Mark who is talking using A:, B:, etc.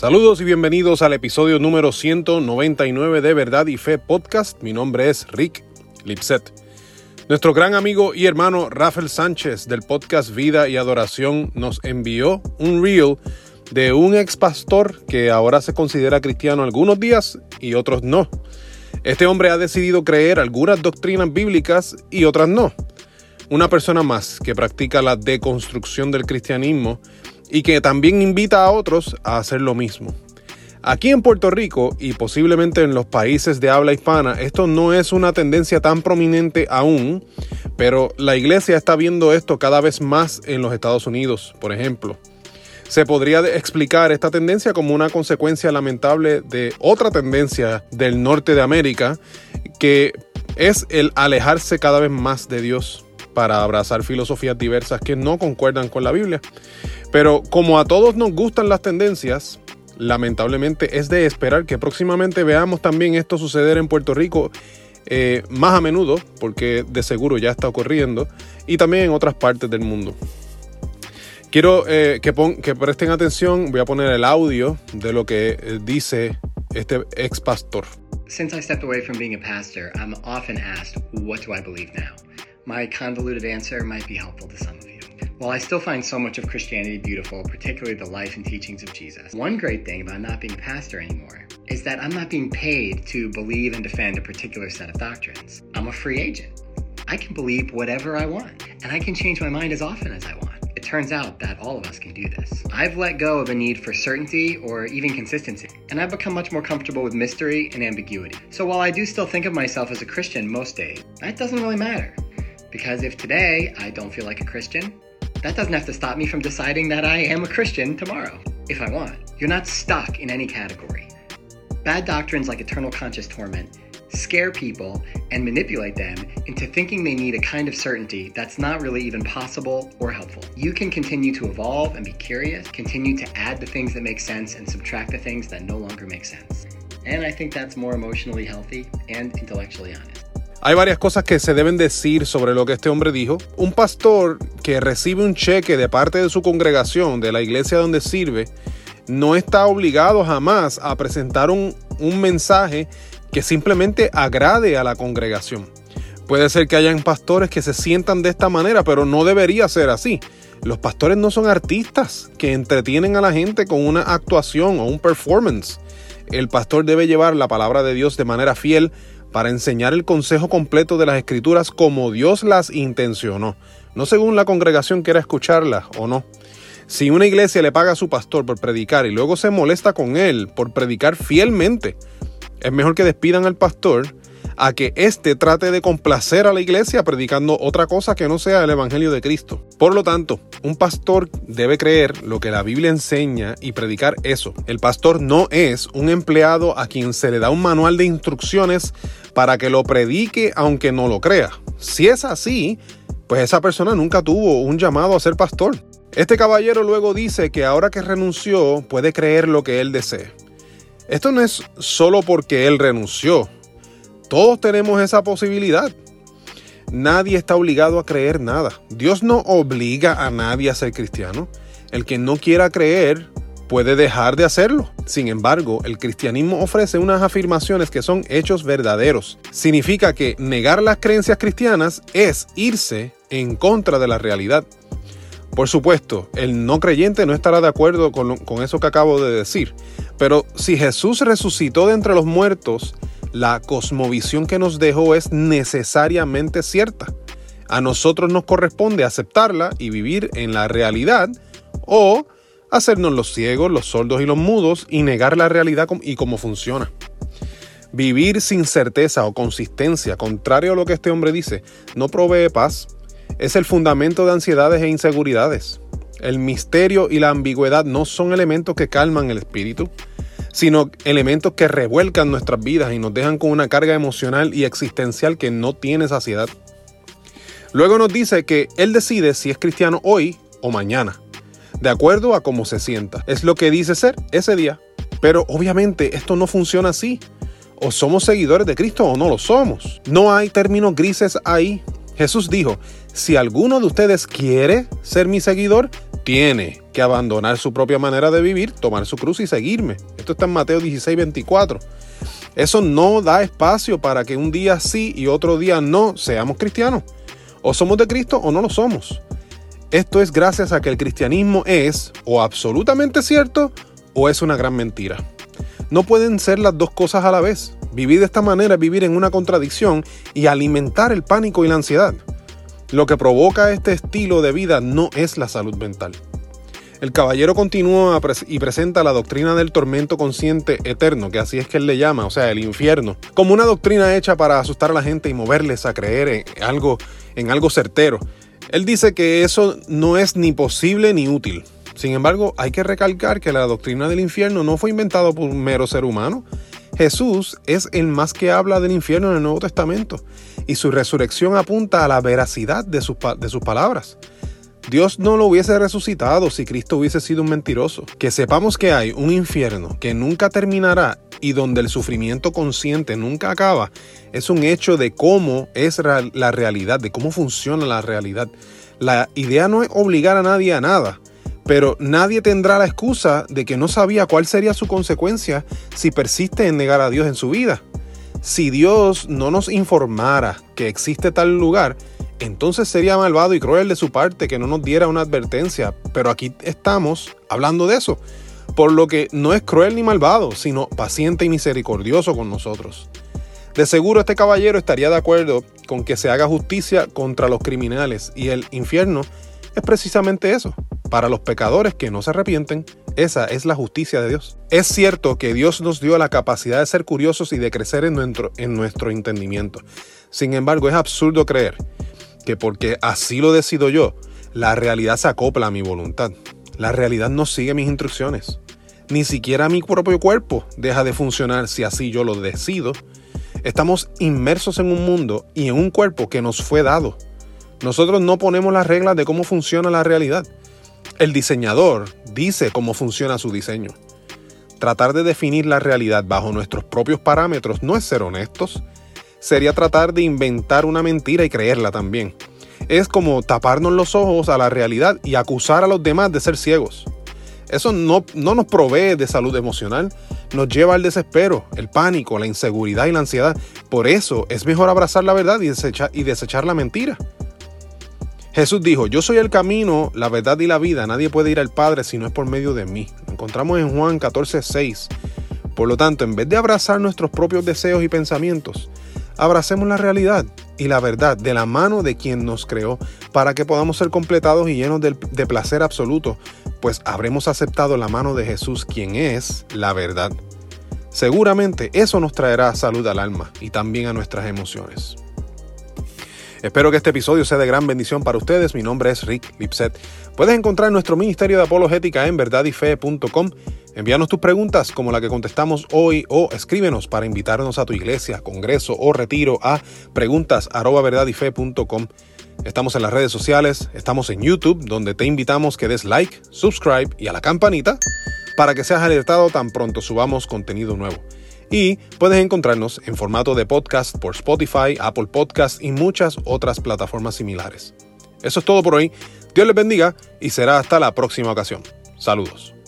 A: Saludos y bienvenidos al episodio número 199 de Verdad y Fe Podcast. Mi nombre es Rick Lipset. Nuestro gran amigo y hermano Rafael Sánchez del podcast Vida y Adoración nos envió un reel de un ex pastor que ahora se considera cristiano algunos días y otros no. Este hombre ha decidido creer algunas doctrinas bíblicas y otras no. Una persona más que practica la deconstrucción del cristianismo y que también invita a otros a hacer lo mismo. Aquí en Puerto Rico y posiblemente en los países de habla hispana, esto no es una tendencia tan prominente aún, pero la iglesia está viendo esto cada vez más en los Estados Unidos, por ejemplo. Se podría explicar esta tendencia como una consecuencia lamentable de otra tendencia del norte de América, que es el alejarse cada vez más de Dios para abrazar filosofías diversas que no concuerdan con la Biblia. Pero como a todos nos gustan las tendencias, lamentablemente es de esperar que próximamente veamos también esto suceder en Puerto Rico eh, más a menudo, porque de seguro ya está ocurriendo, y también en otras partes del mundo. Quiero eh, que, que presten atención, voy a poner el audio de lo que eh, dice este ex pastor.
B: Since I stepped away from being a pastor, I'm often asked, what do I believe now? My convoluted answer might be helpful to some of you. While I still find so much of Christianity beautiful, particularly the life and teachings of Jesus, one great thing about not being a pastor anymore is that I'm not being paid to believe and defend a particular set of doctrines. I'm a free agent. I can believe whatever I want, and I can change my mind as often as I want. It turns out that all of us can do this. I've let go of a need for certainty or even consistency, and I've become much more comfortable with mystery and ambiguity. So while I do still think of myself as a Christian most days, that doesn't really matter. Because if today I don't feel like a Christian, that doesn't have to stop me from deciding that I am a Christian tomorrow, if I want. You're not stuck in any category. Bad doctrines like eternal conscious torment scare people and manipulate them into thinking they need a kind of certainty that's not really even possible or helpful. You can continue to evolve and be curious, continue to add the things that make sense and subtract the things that no longer make sense. And I think that's more emotionally healthy and intellectually honest.
A: Hay varias cosas que se deben decir sobre lo que este hombre dijo. Un pastor que recibe un cheque de parte de su congregación, de la iglesia donde sirve, no está obligado jamás a presentar un, mensaje que simplemente agrade a la congregación. Puede ser que hayan pastores que se sientan de esta manera, pero no debería ser así. Los pastores no son artistas que entretienen a la gente con una actuación o un performance. El pastor debe llevar la palabra de Dios de manera fiel para enseñar el consejo completo de las escrituras como Dios las intencionó, no según la congregación quiera escucharlas o no. Si una iglesia le paga a su pastor por predicar y luego se molesta con él por predicar fielmente, es mejor que despidan al pastor a que éste trate de complacer a la iglesia predicando otra cosa que no sea el Evangelio de Cristo. Por lo tanto, un pastor debe creer lo que la Biblia enseña y predicar eso. El pastor no es un empleado a quien se le da un manual de instrucciones para que lo predique aunque no lo crea. Si es así, pues esa persona nunca tuvo un llamado a ser pastor. Este caballero luego dice que ahora que renunció puede creer lo que él desee. Esto no es solo porque él renunció. Todos tenemos esa posibilidad. Nadie está obligado a creer nada. Dios no obliga a nadie a ser cristiano. El que no quiera creer puede dejar de hacerlo. Sin embargo, el cristianismo ofrece unas afirmaciones que son hechos verdaderos. Significa que negar las creencias cristianas es irse en contra de la realidad. Por supuesto, el no creyente no estará de acuerdo con, eso que acabo de decir, pero si Jesús resucitó de entre los muertos, la cosmovisión que nos dejó es necesariamente cierta. A nosotros nos corresponde aceptarla y vivir en la realidad o hacernos los ciegos, los sordos y los mudos y negar la realidad y cómo funciona. Vivir sin certeza o consistencia, contrario a lo que este hombre dice, no provee paz. Es el fundamento de ansiedades e inseguridades. El misterio y la ambigüedad no son elementos que calman el espíritu, sino elementos que revuelcan nuestras vidas y nos dejan con una carga emocional y existencial que no tiene saciedad. Luego nos dice que Él decide si es cristiano hoy o mañana, de acuerdo a cómo se sienta. Es lo que dice ser ese día. Pero obviamente esto no funciona así. O somos seguidores de Cristo o no lo somos. No hay términos grises ahí. Jesús dijo, si alguno de ustedes quiere ser mi seguidor, tiene que abandonar su propia manera de vivir, tomar su cruz y seguirme. Esto está en Mateo 16, 24. Eso no da espacio para que un día sí y otro día no seamos cristianos. O somos de Cristo o no lo somos. Esto es gracias a que el cristianismo es o absolutamente cierto o es una gran mentira. No pueden ser las dos cosas a la vez. Vivir de esta manera es vivir en una contradicción y alimentar el pánico y la ansiedad. Lo que provoca este estilo de vida no es la salud mental. El caballero continúa y presenta la doctrina del tormento consciente eterno, que así es que él le llama, o sea, el infierno, como una doctrina hecha para asustar a la gente y moverles a creer en algo, en algo certero. Él dice que eso no es ni posible ni útil. Sin embargo, hay que recalcar que la doctrina del infierno no fue inventada por un mero ser humano. Jesús es el más que habla del infierno en el Nuevo Testamento y su resurrección apunta a la veracidad de sus, de sus palabras. Dios no lo hubiese resucitado si Cristo hubiese sido un mentiroso. Que sepamos que hay un infierno que nunca terminará y donde el sufrimiento consciente nunca acaba, es un hecho de cómo es la realidad, de cómo funciona la realidad. La idea no es obligar a nadie a nada, pero nadie tendrá la excusa de que no sabía cuál sería su consecuencia si persiste en negar a Dios en su vida. Si Dios no nos informara que existe tal lugar, entonces sería malvado y cruel de su parte que no nos diera una advertencia, pero aquí estamos hablando de eso, por lo que no es cruel ni malvado, sino paciente y misericordioso con nosotros. De seguro este caballero estaría de acuerdo con que se haga justicia contra los criminales y el infierno es precisamente eso. Para los pecadores que no se arrepienten, esa es la justicia de Dios. Es cierto que Dios nos dio la capacidad de ser curiosos y de crecer en nuestro, en nuestro entendimiento. Sin embargo, es absurdo creer que porque así lo decido yo, la realidad se acopla a mi voluntad. La realidad no sigue mis instrucciones. Ni siquiera mi propio cuerpo deja de funcionar si así yo lo decido. Estamos inmersos en un mundo y en un cuerpo que nos fue dado. Nosotros no ponemos las reglas de cómo funciona la realidad. El diseñador dice cómo funciona su diseño. Tratar de definir la realidad bajo nuestros propios parámetros no es ser honestos, sería tratar de inventar una mentira y creerla también. Es como taparnos los ojos a la realidad y acusar a los demás de ser ciegos. Eso no, no nos provee de salud emocional, nos lleva al desespero, el pánico, la inseguridad y la ansiedad. Por eso es mejor abrazar la verdad y y desechar la mentira. Jesús dijo, yo soy el camino, la verdad y la vida. Nadie puede ir al Padre si no es por medio de mí. Lo encontramos en Juan 14, 6. Por lo tanto, en vez de abrazar nuestros propios deseos y pensamientos, abracemos la realidad y la verdad de la mano de quien nos creó para que podamos ser completados y llenos de, de, placer absoluto, pues habremos aceptado la mano de Jesús, quien es la verdad. Seguramente eso nos traerá salud al alma y también a nuestras emociones. Espero que este episodio sea de gran bendición para ustedes. Mi nombre es Rick Lipset. Puedes encontrar nuestro Ministerio de Apologética en verdadyfe.com. Envíanos tus preguntas como la que contestamos hoy o escríbenos para invitarnos a tu iglesia, congreso o retiro a preguntas@verdadyfe.com. Estamos en las redes sociales, estamos en YouTube, donde te invitamos que des like, subscribe y a la campanita para que seas alertado tan pronto subamos contenido nuevo y puedes encontrarnos en formato de podcast por Spotify, Apple Podcast y muchas otras plataformas similares. Eso es todo por hoy. Dios les bendiga y será hasta la próxima ocasión. Saludos.